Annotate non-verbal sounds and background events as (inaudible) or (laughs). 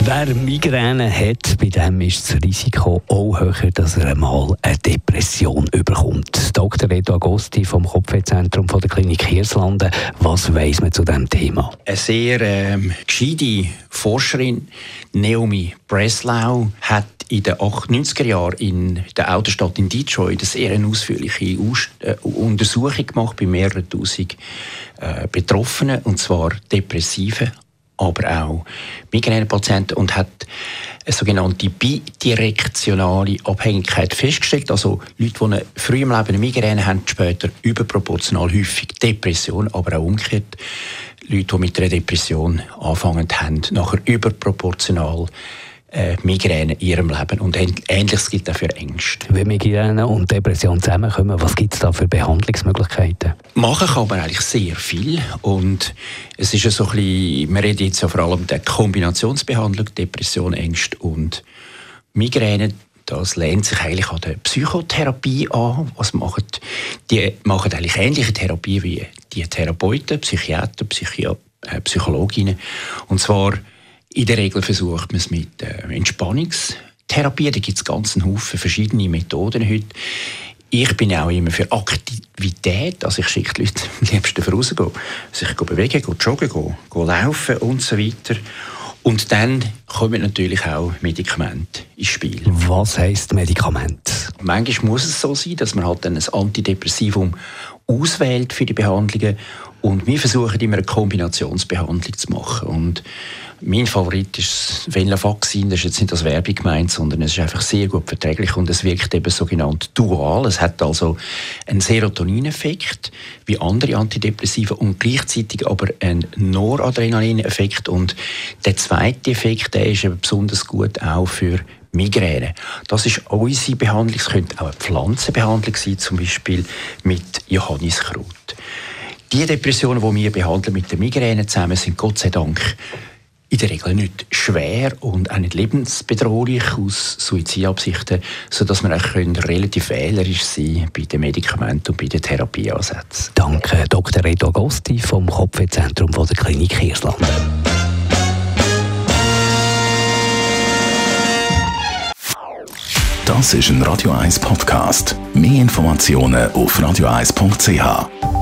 Wer Migräne hat, bei dem ist das Risiko auch höher, dass er einmal eine Depression überkommt. Dr. Reto Agosti vom Kopfwehzentrum der Klinik Hirslanden. Was weiß man zu diesem Thema? Eine sehr ähm, gescheite Forscherin, Naomi Breslau, hat in den 90er Jahren in der Autostadt in Detroit eine sehr ausführliche Aus äh, Untersuchung gemacht bei mehreren tausend äh, Betroffenen, und zwar Depressive, aber auch Migränepatienten und hat eine sogenannte bidirektionale Abhängigkeit festgestellt. Also Leute, die früh im Leben eine Migräne haben, später überproportional häufig Depression, aber auch umgekehrt. Leute, die mit einer Depression anfangen haben, nachher überproportional äh, Migräne in ihrem Leben. Und Ähnliches gilt auch für Ängste. Wenn Migräne und Depression zusammenkommen, was gibt es da für Behandlungsmöglichkeiten? Machen kann man eigentlich sehr viel. Und es ist ja so ein bisschen, wir reden jetzt ja vor allem der Kombinationsbehandlung, Depression, Ängste und Migräne. Das lehnt sich eigentlich an der Psychotherapie an. Was machen die machen eigentlich ähnliche Therapie wie die Therapeuten, Psychiater, Psychi äh, Psychologinnen. Und zwar in der Regel versucht man es mit äh, Entspannungstherapie. Da gibt es ganz einen Haufen verschiedene Methoden heute. Ich bin auch immer für Aktivität. Also ich schicke die Leute (laughs) am liebsten vorausgehen. Sich bewegen, gehen joggen, gehen, gehen laufen und so weiter. Und dann kommen natürlich auch Medikamente ins Spiel. Was heisst Medikament? Manchmal muss es so sein, dass man halt dann ein Antidepressivum auswählt für die Behandlungen. Und wir versuchen immer eine Kombinationsbehandlung zu machen. Und mein Favorit ist Venlafaxin. Das ist jetzt nicht als Werbung gemeint, sondern es ist einfach sehr gut verträglich und es wirkt eben sogenannt dual. Es hat also einen Serotonineffekt wie andere Antidepressiva und gleichzeitig aber einen Noradrenalineffekt. Und der zweite Effekt, der ist eben besonders gut auch für Migräne. Das ist unsere Behandlung. Es könnte auch eine Pflanzenbehandlung sein, zum Beispiel mit Johanniskraut. Die Depressionen, die wir behandeln mit der Migräne zusammen, sind Gott sei Dank in der Regel nicht schwer und auch nicht lebensbedrohlich aus Suizidabsichten, sodass wir auch relativ wählerisch sein bei den Medikamenten und bei den Therapieansätzen. Danke, Dr. Reto Agosti vom Kopfwehzentrum der Klinik Hirslanden. Das ist ein Radio 1 Podcast. Mehr Informationen auf radio1.ch.